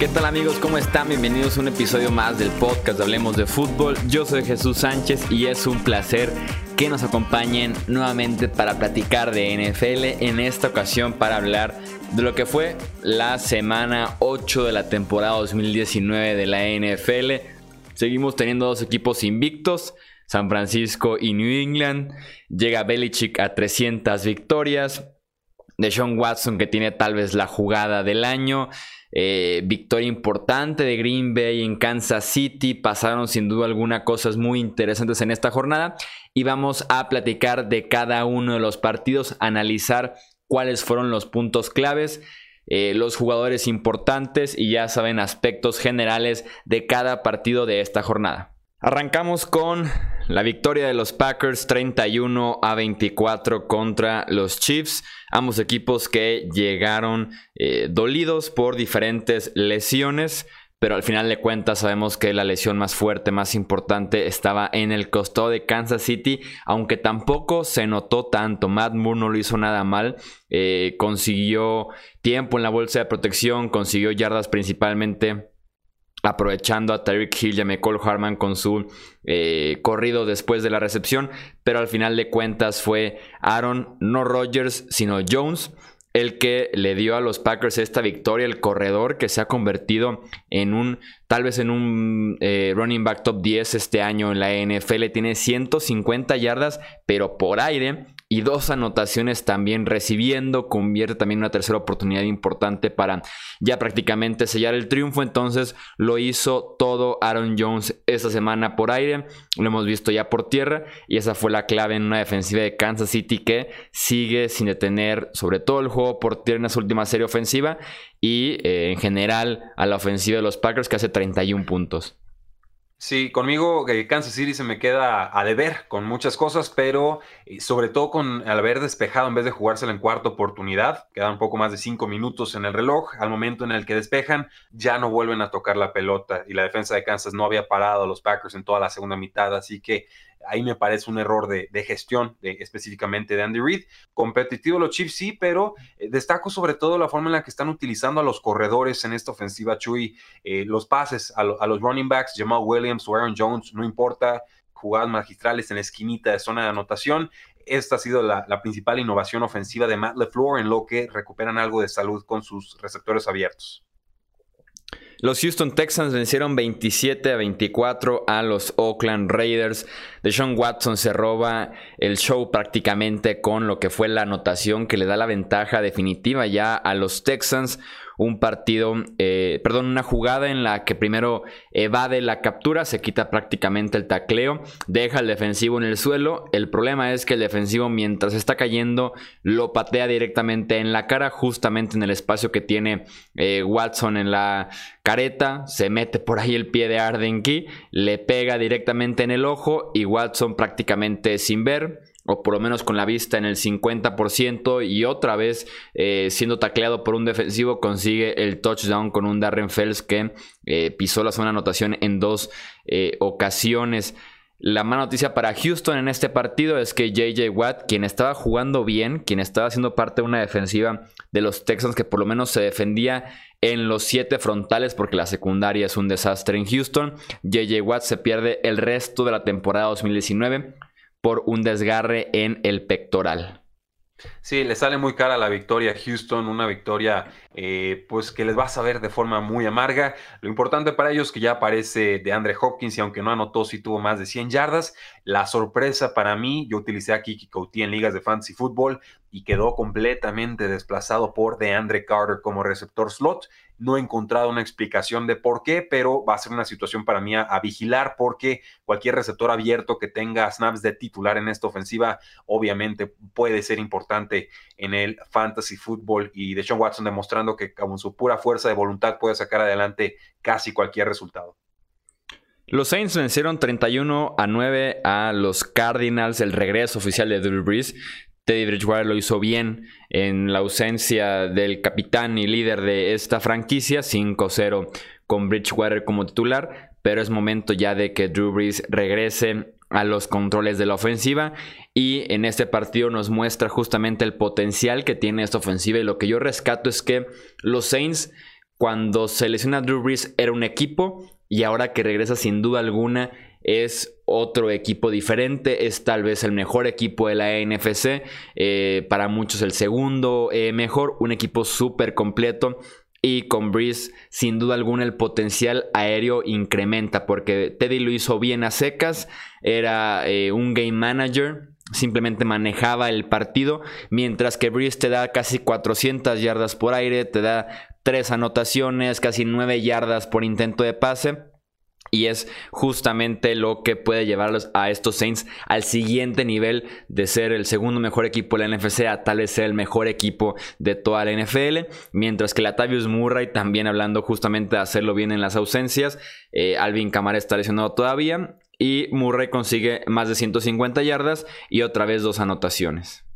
¿Qué tal amigos? ¿Cómo están? Bienvenidos a un episodio más del podcast Hablemos de Fútbol. Yo soy Jesús Sánchez y es un placer que nos acompañen nuevamente para platicar de NFL, en esta ocasión para hablar de lo que fue la semana 8 de la temporada 2019 de la NFL. Seguimos teniendo dos equipos invictos, San Francisco y New England. Llega Belichick a 300 victorias. De Sean Watson que tiene tal vez la jugada del año. Eh, victoria importante de Green Bay en Kansas City. Pasaron sin duda alguna cosas muy interesantes en esta jornada. Y vamos a platicar de cada uno de los partidos, analizar cuáles fueron los puntos claves. Eh, los jugadores importantes y ya saben aspectos generales de cada partido de esta jornada. Arrancamos con la victoria de los Packers 31 a 24 contra los Chiefs. Ambos equipos que llegaron eh, dolidos por diferentes lesiones. Pero al final de cuentas sabemos que la lesión más fuerte, más importante, estaba en el costado de Kansas City, aunque tampoco se notó tanto. Matt Moore no lo hizo nada mal, eh, consiguió tiempo en la bolsa de protección, consiguió yardas principalmente aprovechando a Tyreek Hill y a McCall Harman con su eh, corrido después de la recepción, pero al final de cuentas fue Aaron, no Rodgers, sino Jones, el que le dio a los Packers esta victoria, el corredor que se ha convertido en un, tal vez en un eh, running back top 10 este año en la NFL, tiene 150 yardas, pero por aire, y dos anotaciones también recibiendo. Convierte también una tercera oportunidad importante para ya prácticamente sellar el triunfo. Entonces lo hizo todo Aaron Jones esta semana por aire. Lo hemos visto ya por tierra. Y esa fue la clave en una defensiva de Kansas City que sigue sin detener sobre todo el juego por tierra en su última serie ofensiva. Y eh, en general a la ofensiva de los Packers que hace 31 puntos. Sí, conmigo eh, Kansas City se me queda a deber con muchas cosas, pero eh, sobre todo con al haber despejado en vez de jugársela en cuarta oportunidad, quedan poco más de cinco minutos en el reloj, al momento en el que despejan ya no vuelven a tocar la pelota y la defensa de Kansas no había parado a los Packers en toda la segunda mitad, así que Ahí me parece un error de, gestión específicamente de Andy Reid. Competitivo los Chiefs sí, pero eh, destaco sobre todo la forma en la que están utilizando a los corredores en esta ofensiva, Chuy. Eh, los pases a, los running backs, Jamal Williams o Aaron Jones, no importa, jugadas magistrales en la esquinita de zona de anotación. Esta ha sido la, la, principal innovación ofensiva de Matt LeFleur en lo que recuperan algo de salud con sus receptores abiertos. Los Houston Texans vencieron 27 a 24 a los Oakland Raiders. Deshaun Watson se roba el show prácticamente con lo que fue la anotación que le da la ventaja definitiva ya a los Texans un partido, eh, perdón, una jugada en la que primero evade la captura, se quita prácticamente el tacleo, deja el defensivo en el suelo. El problema es que el defensivo mientras está cayendo lo patea directamente en la cara, justamente en el espacio que tiene eh, Watson en la careta, se mete por ahí el pie de Arden Key, le pega directamente en el ojo y Watson prácticamente sin ver o por lo menos con la vista en el 50% y otra vez eh, siendo tacleado por un defensivo consigue el touchdown con un Darren Fells que eh, pisó la zona anotación en dos eh, ocasiones. La mala noticia para Houston en este partido es que JJ Watt, quien estaba jugando bien, quien estaba siendo parte de una defensiva de los Texans que por lo menos se defendía en los siete frontales porque la secundaria es un desastre en Houston, JJ Watt se pierde el resto de la temporada 2019 por un desgarre en el pectoral. Sí, le sale muy cara la victoria a Houston, una victoria eh, pues que les va a saber de forma muy amarga. Lo importante para ellos es que ya aparece de Andre Hopkins y aunque no anotó, sí tuvo más de 100 yardas. La sorpresa para mí, yo utilicé a Kiki Couty en ligas de fantasy fútbol y quedó completamente desplazado por DeAndre Carter como receptor slot. No he encontrado una explicación de por qué, pero va a ser una situación para mí a, vigilar porque cualquier receptor abierto que tenga snaps de titular en esta ofensiva obviamente puede ser importante en el fantasy fútbol y de Sean Watson demostrando que con su pura fuerza de voluntad puede sacar adelante casi cualquier resultado. Los Saints vencieron 31 a 9 a los Cardinals, el regreso oficial de Drew Brees. Teddy Bridgewater lo hizo bien en la ausencia del capitán y líder de esta franquicia, 5-0 con Bridgewater como titular, pero es momento ya de que Drew Brees regrese a los controles de la ofensiva y en este partido nos muestra justamente el potencial que tiene esta ofensiva y lo que yo rescato es que los Saints cuando se lesiona Drew Brees era un equipo y ahora que regresa sin duda alguna es otro equipo diferente, es tal vez el mejor equipo de la NFC, eh, para muchos el segundo eh, mejor, un equipo súper completo. Y con Breeze, sin duda alguna, el potencial aéreo incrementa porque Teddy lo hizo bien a secas, era eh, un game manager, simplemente manejaba el partido, mientras que Breeze te da casi 400 yardas por aire, te da tres anotaciones, casi 9 yardas por intento de pase. Y es justamente lo que puede llevar a estos Saints al siguiente nivel de ser el segundo mejor equipo de la NFC a tal vez ser el mejor equipo de toda la NFL. Mientras que Latavius Murray también hablando justamente de hacerlo bien en las ausencias. Eh, Alvin Kamara está lesionado todavía. Y Murray consigue más de 150 yardas y otra vez dos anotaciones.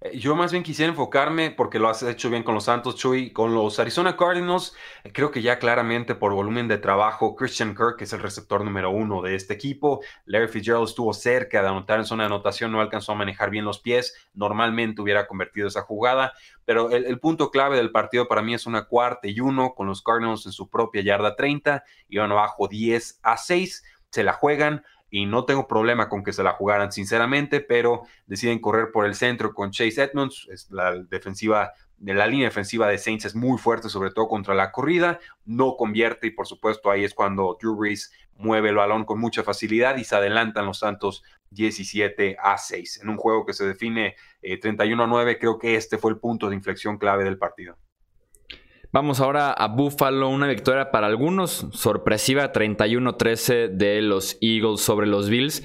Eh, yo más bien quisiera enfocarme, porque lo has hecho bien con los Santos, Chuy, con los Arizona Cardinals. Creo que ya claramente por volumen de trabajo, Christian Kirk es el receptor número uno de este equipo. Larry Fitzgerald estuvo cerca de anotar en zona de anotación, no alcanzó a manejar bien los pies. Normalmente hubiera convertido esa jugada, pero el, el punto clave del partido para mí es una cuarta y uno con los Cardinals en su propia yarda 30. Iban abajo 10 a 6. Se la juegan y no tengo problema con que se la jugaran sinceramente, pero deciden correr por el centro con Chase Edmonds, es la defensiva de la línea defensiva de Saints es muy fuerte, sobre todo contra la corrida, no convierte y por supuesto ahí es cuando Drew Brees mueve el balón con mucha facilidad y se adelantan los Santos 17 a 6. En un juego que se define 31 eh, a 9, creo que este fue el punto de inflexión clave del partido. Vamos ahora a Buffalo, una victoria para algunos, sorpresiva 31-13 de los Eagles sobre los Bills.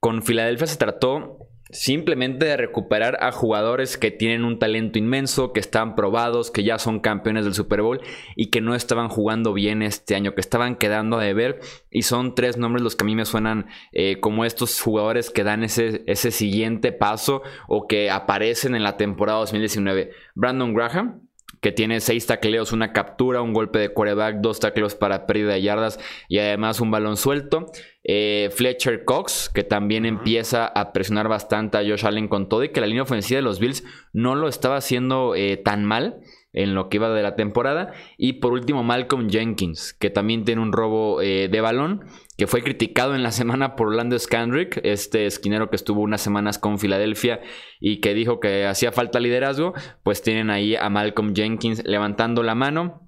Con Filadelfia se trató simplemente de recuperar a jugadores que tienen un talento inmenso, que están probados, que ya son campeones del Super Bowl y que no estaban jugando bien este año, que estaban quedando a deber. Y son tres nombres los que a mí me suenan eh, como estos jugadores que dan ese, ese siguiente paso o que aparecen en la temporada 2019. Brandon Graham, que tiene seis tacleos, una captura, un golpe de quarterback, dos tacleos para pérdida de yardas y además un balón suelto. Eh, Fletcher Cox, que también empieza a presionar bastante a Josh Allen con todo y que la línea ofensiva de los Bills no lo estaba haciendo eh, tan mal en lo que iba de la temporada. Y por último, Malcolm Jenkins, que también tiene un robo eh, de balón, que fue criticado en la semana por Orlando Scandrick, este esquinero que estuvo unas semanas con Filadelfia y que dijo que hacía falta liderazgo. Pues tienen ahí a Malcolm Jenkins levantando la mano.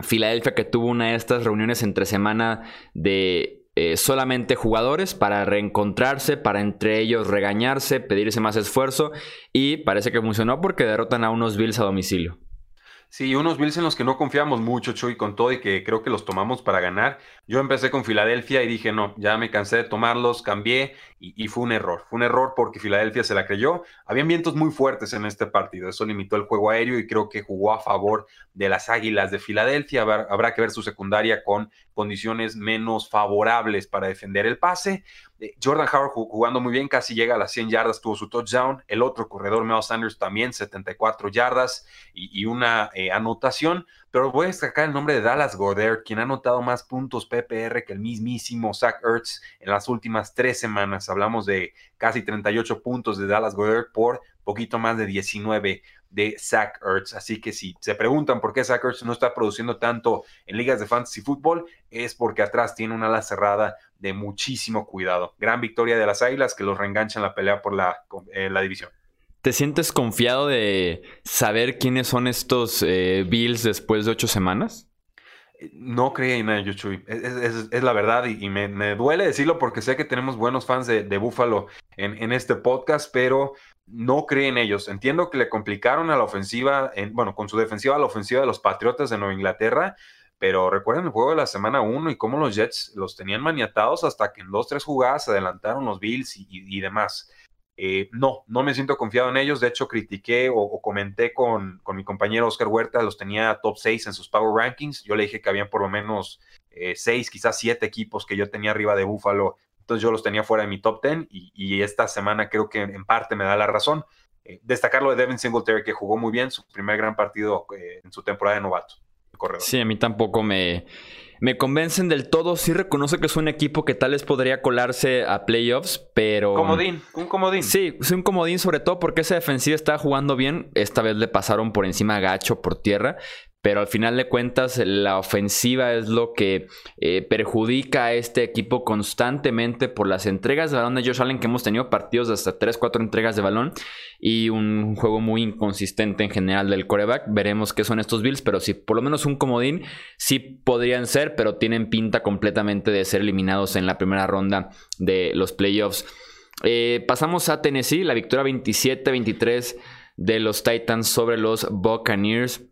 Filadelfia que tuvo una de estas reuniones entre semana de eh, solamente jugadores para reencontrarse, para entre ellos regañarse, pedirse más esfuerzo y parece que funcionó porque derrotan a unos Bills a domicilio. Sí, unos Bills en los que no confiamos mucho, Chuy, con todo y que creo que los tomamos para ganar. Yo empecé con Filadelfia y dije, no, ya me cansé de tomarlos, cambié y, fue un error. Fue un error porque Filadelfia se la creyó. Habían vientos muy fuertes en este partido, eso limitó el juego aéreo y creo que jugó a favor de las Águilas de Filadelfia. habrá que ver su secundaria con condiciones menos favorables para defender el pase. Eh, Jordan Howard jugando muy bien, casi llega a las 100 yardas, tuvo su touchdown. El otro corredor, Mel Sanders, también 74 yardas y, una eh, anotación. Pero voy a destacar el nombre de Dallas Goddard, quien ha anotado más puntos PPR que el mismísimo Zach Ertz en las últimas tres semanas. Hablamos de casi 38 puntos de Dallas Goddard por poquito más de 19 de Zach Ertz. Así que si se preguntan por qué Zach Ertz no está produciendo tanto en ligas de fantasy fútbol, es porque atrás tiene una ala cerrada de muchísimo cuidado. Gran victoria de las Águilas que los reenganchan en la pelea por la, eh, la división. ¿Te sientes confiado de saber quiénes son estos eh, Bills después de ocho semanas? No creía en ellos, Chuy. Es, la verdad y, me, duele decirlo porque sé que tenemos buenos fans de, Buffalo en, este podcast, pero no cree en ellos. Entiendo que le complicaron a la ofensiva, en, bueno, con su defensiva a la ofensiva de los Patriotas de Nueva Inglaterra, pero recuerden el juego de la semana 1 y cómo los Jets los tenían maniatados hasta que en dos, tres jugadas adelantaron los Bills y, demás. Eh, no, no me siento confiado en ellos. De hecho, critiqué o, comenté con, con, mi compañero Oscar Huerta, los tenía top 6 en sus Power Rankings. Yo le dije que habían por lo menos 6, eh, quizás 7 equipos que yo tenía arriba de Buffalo entonces yo los tenía fuera de mi top 10 y, esta semana creo que en parte me da la razón. Eh, destacar lo de Devin Singletary que jugó muy bien su primer gran partido eh, en su temporada de novato. Sí, a mí tampoco me, me convencen del todo. Sí reconozco que es un equipo que tal vez podría colarse a playoffs, pero... Comodín, un comodín. Sí, es un comodín sobre todo porque esa defensiva está jugando bien. Esta vez le pasaron por encima a Gacho por tierra, pero al final de cuentas la ofensiva es lo que eh, perjudica a este equipo constantemente por las entregas de balón de Josh Allen que hemos tenido partidos de hasta 3, 4 entregas de balón y un juego muy inconsistente en general del coreback. Veremos qué son estos Bills, pero si por lo menos un comodín sí podrían ser, pero tienen pinta completamente de ser eliminados en la primera ronda de los playoffs. Eh, pasamos a Tennessee, la victoria 27-23 de los Titans sobre los Buccaneers.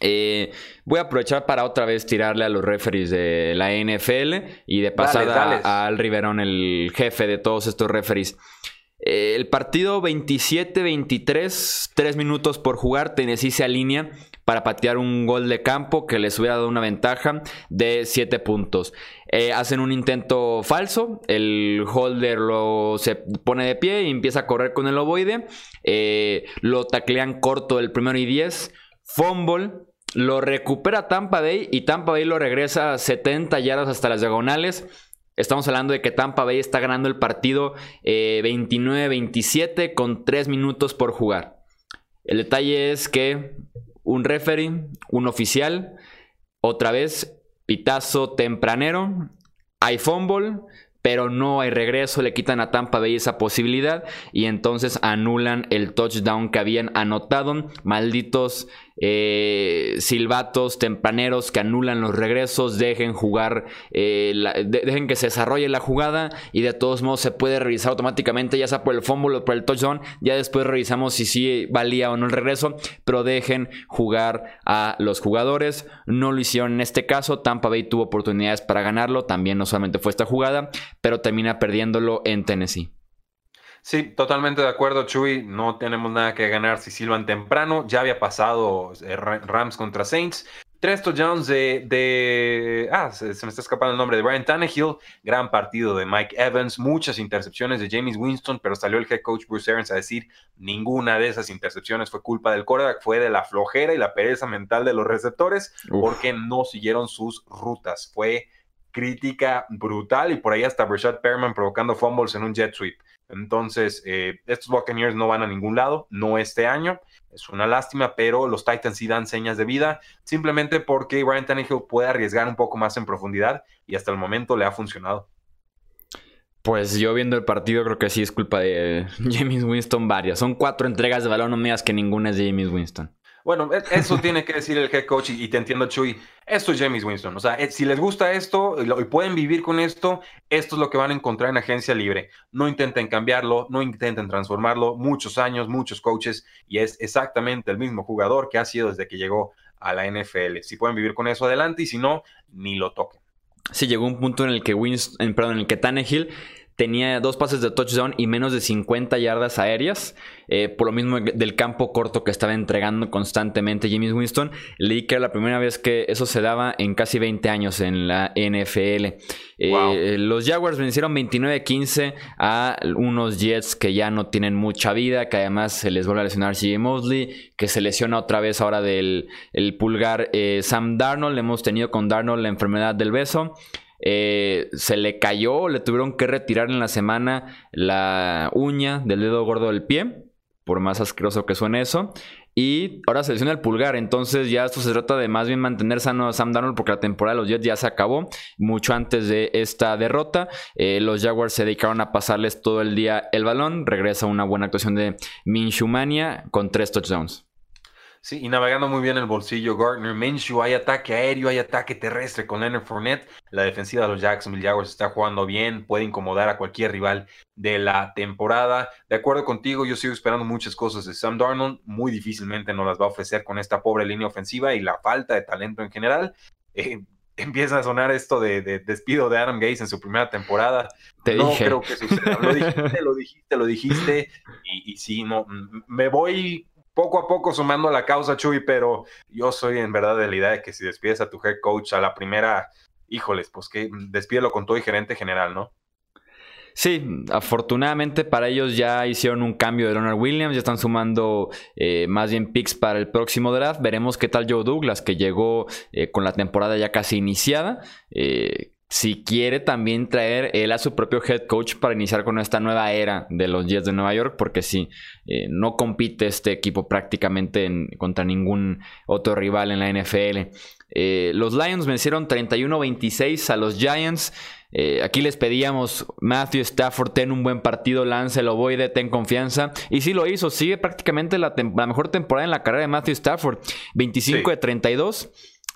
Eh, voy a aprovechar para otra vez tirarle a los referees de la NFL y de pasada a Al Riverón, el jefe de todos estos referees. Eh, el partido 27-23, 3 minutos por jugar, Tennessee se alinea para patear un gol de campo que les hubiera dado una ventaja de 7 puntos. Eh, hacen un intento falso, el holder lo, se pone de pie y empieza a correr con el ovoide, lo taclean corto el primero y 10, fumble, lo recupera Tampa Bay y Tampa Bay lo regresa 70 yardas hasta las diagonales. Estamos hablando de que Tampa Bay está ganando el partido 29-27 eh, con 3 minutos por jugar. El detalle es que un referee, un oficial, otra vez pitazo tempranero, hay fumble, pero no hay regreso, le quitan a Tampa Bay esa posibilidad y entonces anulan el touchdown que habían anotado. Malditos eh, silbatos tempraneros que anulan los regresos, dejen jugar, eh, dejen que se desarrolle la jugada y de todos modos se puede revisar automáticamente, ya sea por el fumble o por el touchdown. Ya después revisamos si sí valía o no el regreso, pero dejen jugar a los jugadores. No lo hicieron en este caso. Tampa Bay tuvo oportunidades para ganarlo, también no solamente fue esta jugada, pero termina perdiéndolo en Tennessee. Sí, totalmente de acuerdo, Chuy. No tenemos nada que ganar si silban temprano. Ya había pasado eh, Rams contra Saints. Tres touchdowns de, de. ah, se, me está escapando el nombre de Brian Tannehill. Gran partido de Mike Evans. Muchas intercepciones de James Winston, pero salió el head coach Bruce Arians a decir: ninguna de esas intercepciones fue culpa del quarterback, fue de la flojera y la pereza mental de los receptores, porque no siguieron sus rutas. Fue crítica brutal y por ahí hasta Rashad Perman provocando fumbles en un jet sweep. Entonces, eh, estos Buccaneers no van a ningún lado, no este año. Es una lástima, pero los Titans sí dan señas de vida, simplemente porque Ryan Tannehill puede arriesgar un poco más en profundidad y hasta el momento le ha funcionado. Pues yo viendo el partido creo que sí es culpa de James Winston varias. Son cuatro entregas de balón, no me que ninguna es de James Winston. Bueno, e, eso tiene que decir el head coach y, te entiendo, Chuy. Esto es James Winston. O sea, eh, si les gusta esto y, pueden vivir con esto, esto es lo que van a encontrar en agencia libre. No intenten cambiarlo, no intenten transformarlo. Muchos años, muchos coaches y es exactamente el mismo jugador que ha sido desde que llegó a la NFL. Si pueden vivir con eso, adelante y si no, ni lo toquen. Sí, llegó un punto en el que Winston, perdón, en el que Tannehill tenía dos pases de touchdown y menos de 50 yardas aéreas, eh, por lo mismo del campo corto que estaba entregando constantemente James Winston. Leí que era la primera vez que eso se daba en casi 20 años en la NFL. Eh, los Jaguars vencieron 29-15 a unos Jets que ya no tienen mucha vida, que además se les vuelve a lesionar CJ Mosley, que se lesiona otra vez ahora del pulgar eh, Sam Darnold. Hemos tenido con Darnold la enfermedad del beso. Eh, se le cayó, le tuvieron que retirar en la semana la uña del dedo gordo del pie, por más asqueroso que suene eso. Y ahora se lesiona el pulgar, entonces ya esto se trata de más bien mantener sano a Sam Darnold porque la temporada de los Jets ya se acabó mucho antes de esta derrota. Eh, los Jaguars se dedicaron a pasarles todo el día el balón. Regresa una buena actuación de Minshumania con tres touchdowns. Sí, y navegando muy bien el bolsillo Gardner Minshew, hay ataque aéreo, hay ataque terrestre con Leonard Fournette. La defensiva de los Jacksonville Jaguars está jugando bien, puede incomodar a cualquier rival de la temporada. De acuerdo contigo, yo sigo esperando muchas cosas de Sam Darnold, muy difícilmente nos las va a ofrecer con esta pobre línea ofensiva y la falta de talento en general. Eh, empieza a sonar esto de, despido de Adam Gates en su primera temporada. Te no dije. creo que suceda. Lo dijiste, lo dijiste, lo dijiste. Y, y sí, no, me voy poco a poco sumando la causa, Chuy, pero yo soy en verdad de la idea de que si despides a tu head coach a la primera, híjoles, pues que despídelo con todo y gerente general, ¿no? Sí, afortunadamente para ellos ya hicieron un cambio de Leonard Williams, ya están sumando eh, más bien picks para el próximo draft. Veremos qué tal Joe Douglas, que llegó eh, con la temporada ya casi iniciada. Eh, si quiere también traer él a su propio head coach para iniciar con esta nueva era de los Jets de Nueva York, porque si eh, no compite este equipo prácticamente contra ningún otro rival en la NFL. Eh, los Lions vencieron 31-26 a los Giants. Eh, aquí les pedíamos, Matthew Stafford, ten un buen partido, lance el ovoide, ten confianza. Y sí lo hizo, sigue prácticamente la, mejor temporada en la carrera de Matthew Stafford. 25 de 32,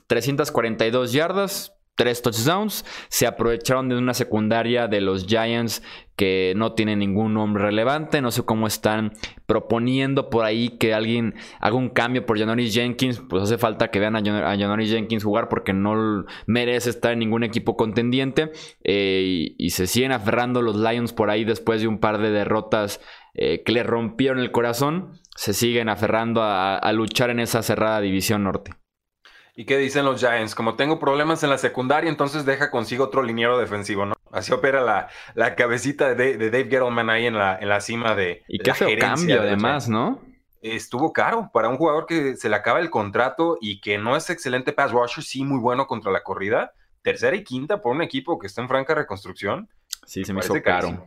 342 yardas, tres touchdowns. Se aprovecharon de una secundaria de los Giants que no tiene ningún nombre relevante. No sé cómo están proponiendo por ahí que alguien haga un cambio por Janoris Jenkins. Pues hace falta que vean a, Janoris Jenkins jugar porque no merece estar en ningún equipo contendiente. Eh, y, se siguen aferrando los Lions por ahí después de un par de derrotas eh, que le rompieron el corazón. Se siguen aferrando a luchar en esa cerrada división norte. ¿Y qué dicen los Giants? Como tengo problemas en la secundaria, entonces deja consigo otro liniero defensivo, ¿no? Así opera la, la cabecita de, Dave Gettleman ahí en la, en la cima de. Y qué feo cambio, además, ¿no? Estuvo caro para un jugador que se le acaba el contrato y que no es excelente pass rusher, sí, muy bueno contra la corrida. Tercera y quinta por un equipo que está en franca reconstrucción. Sí, se me hizo caro.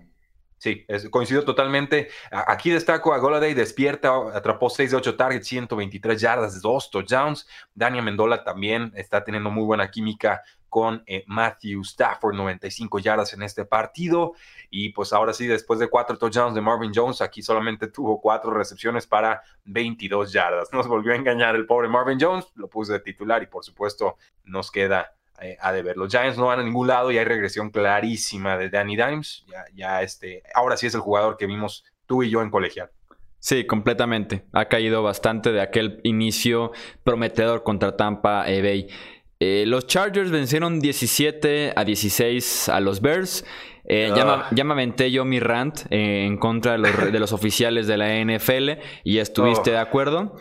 Sí, coincido totalmente. Aquí destaco a Goladay, despierta, atrapó 6 de 8 targets, 123 yardas, 2 touchdowns. Daniel Mendola también está teniendo muy buena química con eh, Matthew Stafford, 95 yardas en este partido. Y pues ahora sí, después de 4 touchdowns de Marvin Jones, aquí solamente tuvo 4 recepciones para 22 yardas. Nos volvió a engañar el pobre Marvin Jones, lo puse de titular y por supuesto nos queda eh, a deber. Los Giants no van a ningún lado y hay regresión clarísima de Danny Dimes. Ya, ya este, ahora sí es el jugador que vimos tú y yo en colegial. Sí, completamente. Ha caído bastante de aquel inicio prometedor contra Tampa Bay. Eh, los Chargers vencieron 17 a 16 a los Bears. Eh, ah. ya, me aventé yo mi rant eh, en contra de los, oficiales de la NFL y estuviste oh. de acuerdo.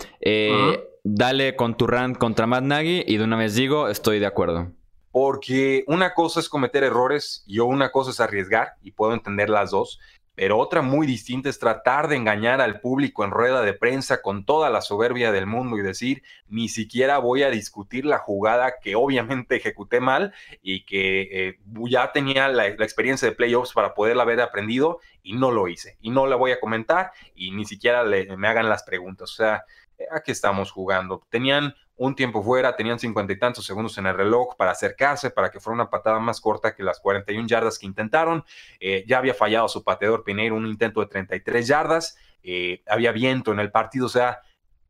Dale con tu rant contra Matt Nagy y de una vez digo, estoy de acuerdo porque una cosa es cometer errores y una cosa es arriesgar, y puedo entender las dos, pero otra muy distinta es tratar de engañar al público en rueda de prensa con toda la soberbia del mundo y decir, ni siquiera voy a discutir la jugada que obviamente ejecuté mal y que eh, ya tenía la, experiencia de playoffs para poderla haber aprendido y no lo hice. Y no la voy a comentar y ni siquiera me hagan las preguntas. O sea, aquí estamos jugando. Tenían un tiempo fuera, tenían cincuenta y tantos segundos en el reloj para acercarse, para que fuera una patada más corta que las 41 yardas que intentaron. Eh, ya había fallado su pateador Pineiro, un intento de 33 yardas. Eh, había viento en el partido, o sea,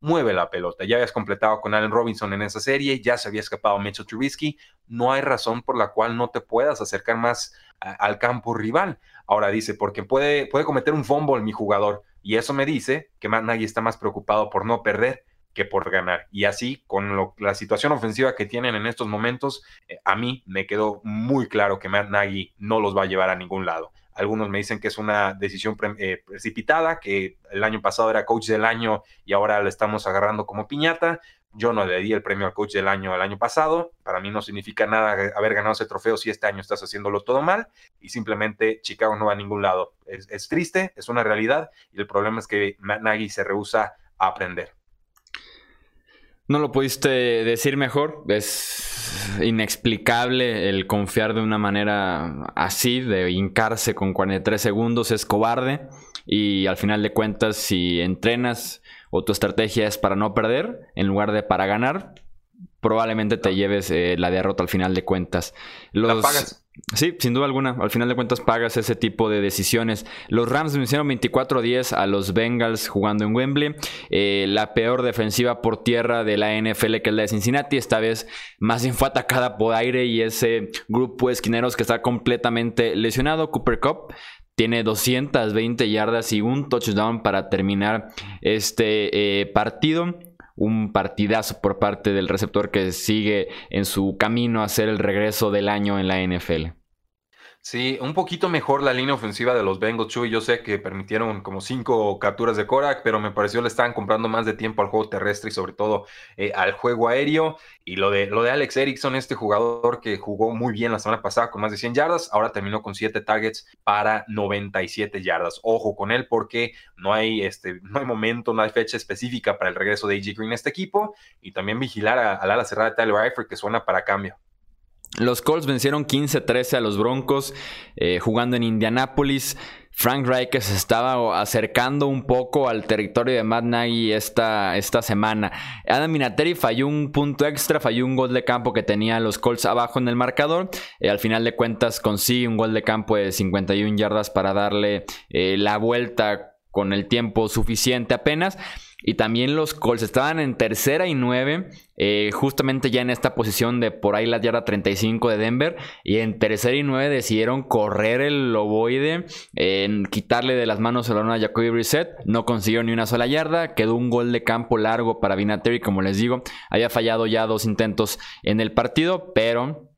mueve la pelota. Ya habías completado con Allen Robinson en esa serie, ya se había escapado Mitchell Trubisky. No hay razón por la cual no te puedas acercar más al campo rival. Ahora dice, porque puede, puede cometer un fumble mi jugador. Y eso me dice que Matt está más preocupado por no perder por ganar. Y así, con la situación ofensiva que tienen en estos momentos, eh, a mí me quedó muy claro que Matt Nagy no los va a llevar a ningún lado. Algunos me dicen que es una decisión eh, precipitada, que el año pasado era coach del año y ahora lo estamos agarrando como piñata. Yo no le di el premio al coach del año el año pasado. Para mí no significa nada haber ganado ese trofeo si este año estás haciéndolo todo mal. Y simplemente Chicago no va a ningún lado. Es, es triste, es una realidad. Y el problema es que Matt Nagy se rehúsa a aprender. No lo pudiste decir mejor. Es inexplicable el confiar de una manera así, de hincarse con 43 segundos. Es cobarde. Y al final de cuentas, si entrenas o tu estrategia es para no perder en lugar de para ganar, probablemente te lleves eh, la derrota al final de cuentas. Los... pagas. Sí, sin duda alguna. Al final de cuentas pagas ese tipo de decisiones. Los Rams vencieron 24-10 a los Bengals jugando en Wembley. Eh, la peor defensiva por tierra de la NFL que es la de Cincinnati. Esta vez más bien fue atacada por aire y ese grupo de esquineros que está completamente lesionado. Cooper Cup tiene 220 yardas y un touchdown para terminar este eh, partido un partidazo por parte del receptor que sigue en su camino a hacer el regreso del año en la NFL. Sí, un poquito mejor la línea ofensiva de los Bengals, Chuy. Yo sé que permitieron como cinco capturas de Korak, pero me pareció le estaban comprando más de tiempo al juego terrestre y sobre todo eh, al juego aéreo. Y lo de, lo de Alex Erickson, este jugador que jugó muy bien la semana pasada con más de 100 yardas, ahora terminó con 7 targets para 97 yardas. Ojo con él porque no hay, este, no hay momento, no hay fecha específica para el regreso de AJ Green a este equipo. Y también vigilar al ala cerrada de Tyler Eifert que suena para cambio. Los Colts vencieron 15-13 a los Broncos eh, jugando en Indianápolis. Frank Reich se estaba acercando un poco al territorio de Matt Nagy esta, esta semana. Adam Minateri falló un punto extra, falló un gol de campo que tenía los Colts abajo en el marcador. Eh, al final de cuentas consigue un gol de campo de 51 yardas para darle eh, la vuelta con el tiempo suficiente apenas. Y también los Colts estaban en tercera y nueve, eh, justamente ya en esta posición de por ahí la yarda 35 de Denver. Y en tercera y nueve decidieron correr el loboide, en quitarle de las manos el balón a Jacoby Brissett. No consiguió ni una sola yarda, quedó un gol de campo largo para Vinatieri, como les digo. Había fallado ya dos intentos en el partido, pero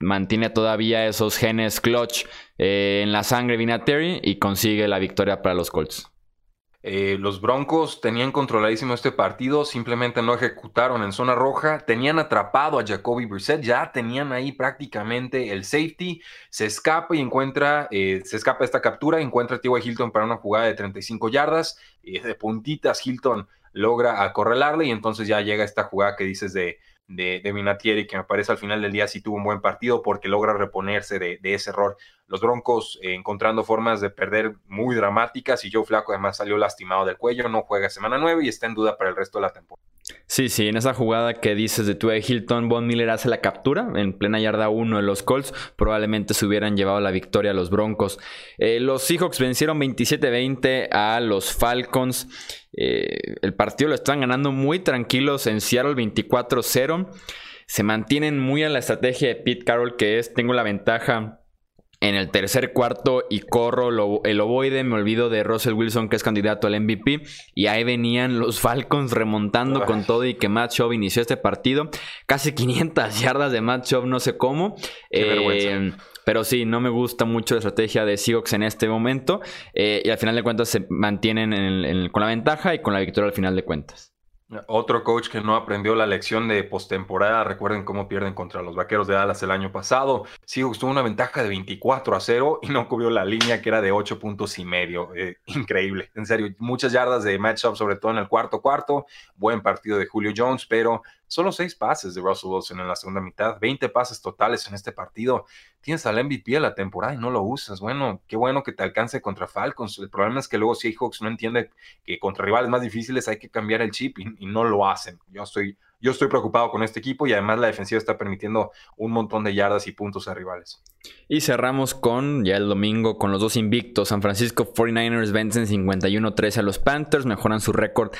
mantiene todavía esos genes clutch eh, en la sangre Vinatieri y consigue la victoria para los Colts. Eh, los Broncos tenían controladísimo este partido, simplemente no ejecutaron en zona roja, tenían atrapado a Jacoby Brissett, ya tenían ahí prácticamente el safety, se escapa y encuentra, eh, se escapa esta captura, encuentra a T.Y. Hilton para una jugada de 35 yardas, y de puntitas Hilton logra acorralarle y entonces ya llega esta jugada que dices de de, de Minatieri, que me parece al final del día sí tuvo un buen partido porque logra reponerse de, ese error. Los Broncos eh, encontrando formas de perder muy dramáticas y Joe Flaco además salió lastimado del cuello, no juega semana 9 y está en duda para el resto de la temporada. Sí, sí, en esa jugada que dices de Tue Hilton, Von Miller hace la captura en plena yarda 1 de los Colts. Probablemente se hubieran llevado la victoria a los Broncos. Eh, los Seahawks vencieron 27-20 a los Falcons. Eh, el partido lo están ganando muy tranquilos en Seattle 24-0. Se mantienen muy a la estrategia de Pete Carroll, que es: tengo la ventaja en el tercer cuarto y corro el ovoide, me olvido de Russell Wilson que es candidato al MVP y ahí venían los Falcons remontando con todo y que Matt Schaub inició este partido, casi 500 yardas de Matt Schaub, no sé cómo. Eh, pero sí, no me gusta mucho la estrategia de Seahawks en este momento eh, y al final de cuentas se mantienen con la ventaja y con la victoria al final de cuentas. Otro coach que no aprendió la lección de postemporada, recuerden cómo pierden contra los Vaqueros de Dallas el año pasado. Seahawks tuvo una ventaja de 24 a 0 y no cubrió la línea que era de 8 puntos y medio. Eh, increíble, en serio, muchas yardas de matchup, sobre todo en el cuarto cuarto. Buen partido de Julio Jones, pero Solo seis pases de Russell Wilson en la segunda mitad, 20 pases totales en este partido. Tienes al MVP de la temporada y no lo usas. Bueno, qué bueno que te alcance contra Falcons. El problema es que luego Seahawks no entiende que contra rivales más difíciles hay que cambiar el chip y, no lo hacen. Yo estoy, yo estoy preocupado con este equipo y además la defensiva está permitiendo un montón de yardas y puntos a rivales. Y cerramos con, ya el domingo, con los dos invictos. San Francisco 49ers vencen 51-13 a los Panthers, mejoran su récord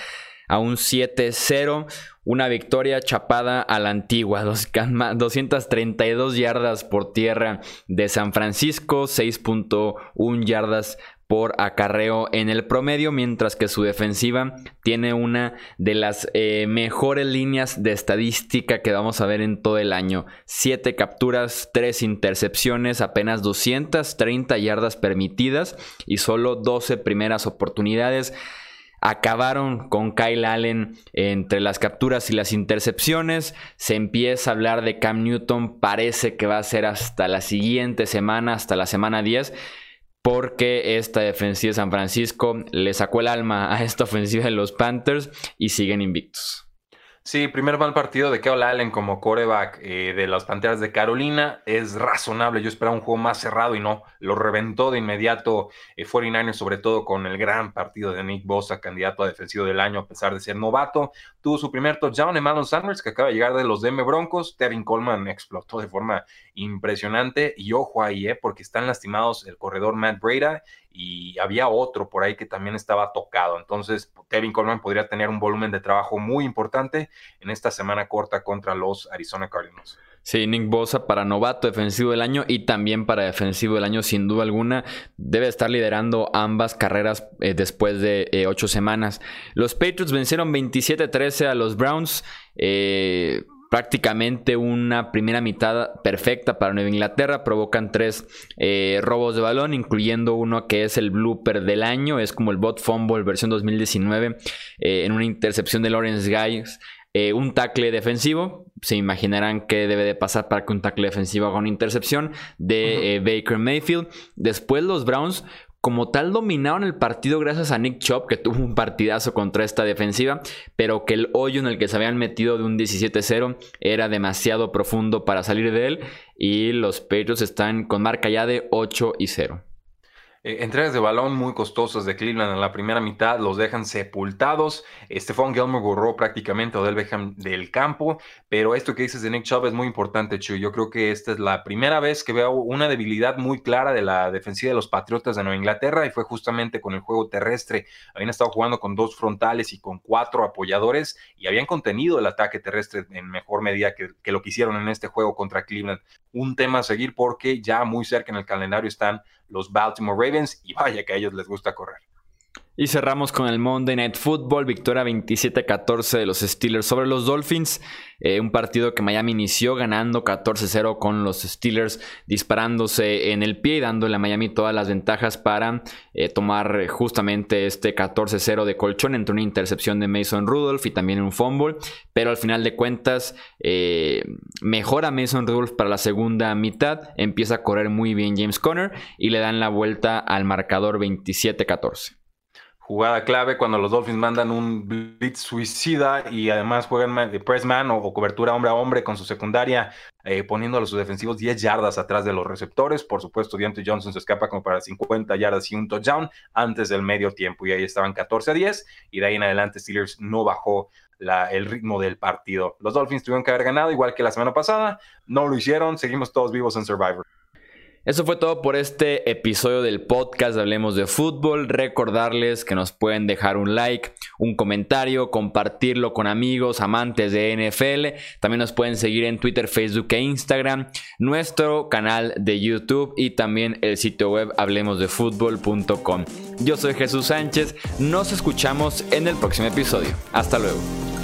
a un 7-0. Una victoria chapada a la antigua. 232 yardas por tierra de San Francisco. 6.1 yardas por acarreo en el promedio, mientras que su defensiva tiene una de las eh, mejores líneas de estadística que vamos a ver en todo el año. 7 capturas, 3 intercepciones, apenas 230 yardas permitidas y solo 12 primeras oportunidades acabaron con Kyle Allen entre las capturas y las intercepciones. Se empieza a hablar de Cam Newton, parece que va a ser hasta la siguiente semana, hasta la semana 10, porque esta defensiva de San Francisco le sacó el alma a esta ofensiva de los Panthers y siguen invictos. Sí, primer mal partido de Kyle Allen como coreback eh, de las Panteras de Carolina. Es razonable. Yo esperaba un juego más cerrado y no. Lo reventó de inmediato eh, 49ers, sobre todo con el gran partido de Nick Bosa, candidato a defensivo del año, a pesar de ser novato. Tuvo su primer touchdown en Malon Sanders, que acaba de llegar de los DM Broncos. Tevin Coleman explotó de forma impresionante. Y ojo ahí, eh, porque están lastimados el corredor Matt Breda y había otro por ahí que también estaba tocado. Entonces, Kevin Coleman podría tener un volumen de trabajo muy importante en esta semana corta contra los Arizona Cardinals. Sí, Nick Bosa para novato defensivo del año y también para defensivo del año, sin duda alguna, debe estar liderando ambas carreras eh, después de eh, ocho semanas. Los Patriots vencieron 27-13 a los Browns. Eh, prácticamente una primera mitad perfecta para Nueva Inglaterra. Provocan tres eh, robos de balón, incluyendo uno que es el blooper del año. Es como el bot fumble versión 2019 eh, en una intercepción de Lawrence Guys. Eh, un tackle defensivo, se imaginarán que debe de pasar para que un tackle defensivo haga una intercepción de Baker Mayfield. Después los Browns como tal dominaron el partido gracias a Nick Chop, que tuvo un partidazo contra esta defensiva, pero que el hoyo en el que se habían metido de un 17-0 era demasiado profundo para salir de él y los Patriots están con marca ya de 8 y 0. Eh, entregas de balón muy costosas de Cleveland en la primera mitad, los dejan sepultados. Stephon Gilmore borró prácticamente a Odell del campo, pero esto que dices de Nick Chubb es muy importante, Chuy. Yo creo que esta es la primera vez que veo una debilidad muy clara de la defensiva de los Patriotas de Nueva Inglaterra y fue justamente con el juego terrestre. Habían estado jugando con dos frontales y con cuatro apoyadores y habían contenido el ataque terrestre en mejor medida que, que lo que hicieron en este juego contra Cleveland. Un tema a seguir porque ya muy cerca en el calendario están los Baltimore Ravens y vaya que a ellos les gusta correr. Y cerramos con el Monday Night Football, victoria 27-14 de los Steelers sobre los Dolphins. Eh, un partido que Miami inició ganando 14-0 con los Steelers disparándose en el pie y dándole a Miami todas las ventajas para eh, tomar justamente este 14-0 de colchón entre una intercepción de Mason Rudolph y también un fumble. Pero al final de cuentas eh, mejora Mason Rudolph para la segunda mitad. Empieza a correr muy bien James Conner y le dan la vuelta al marcador 27-14 jugada clave cuando los Dolphins mandan un blitz suicida y además juegan de pressman o, cobertura hombre a hombre con su secundaria, eh, poniendo a los defensivos 10 yardas atrás de los receptores. Por supuesto, Deontay Johnson se escapa como para 50 yardas y un touchdown antes del medio tiempo y ahí estaban 14 a 10 y de ahí en adelante Steelers no bajó el ritmo del partido. Los Dolphins tuvieron que haber ganado igual que la semana pasada, no lo hicieron, seguimos todos vivos en Survivor. Eso fue todo por este episodio del podcast Hablemos de Fútbol. Recordarles que nos pueden dejar un like, un comentario, compartirlo con amigos, amantes de NFL. También nos pueden seguir en Twitter, Facebook e Instagram, nuestro canal de YouTube y también el sitio web hablemosdefutbol.com. Yo soy Jesús Sánchez, nos escuchamos en el próximo episodio. Hasta luego.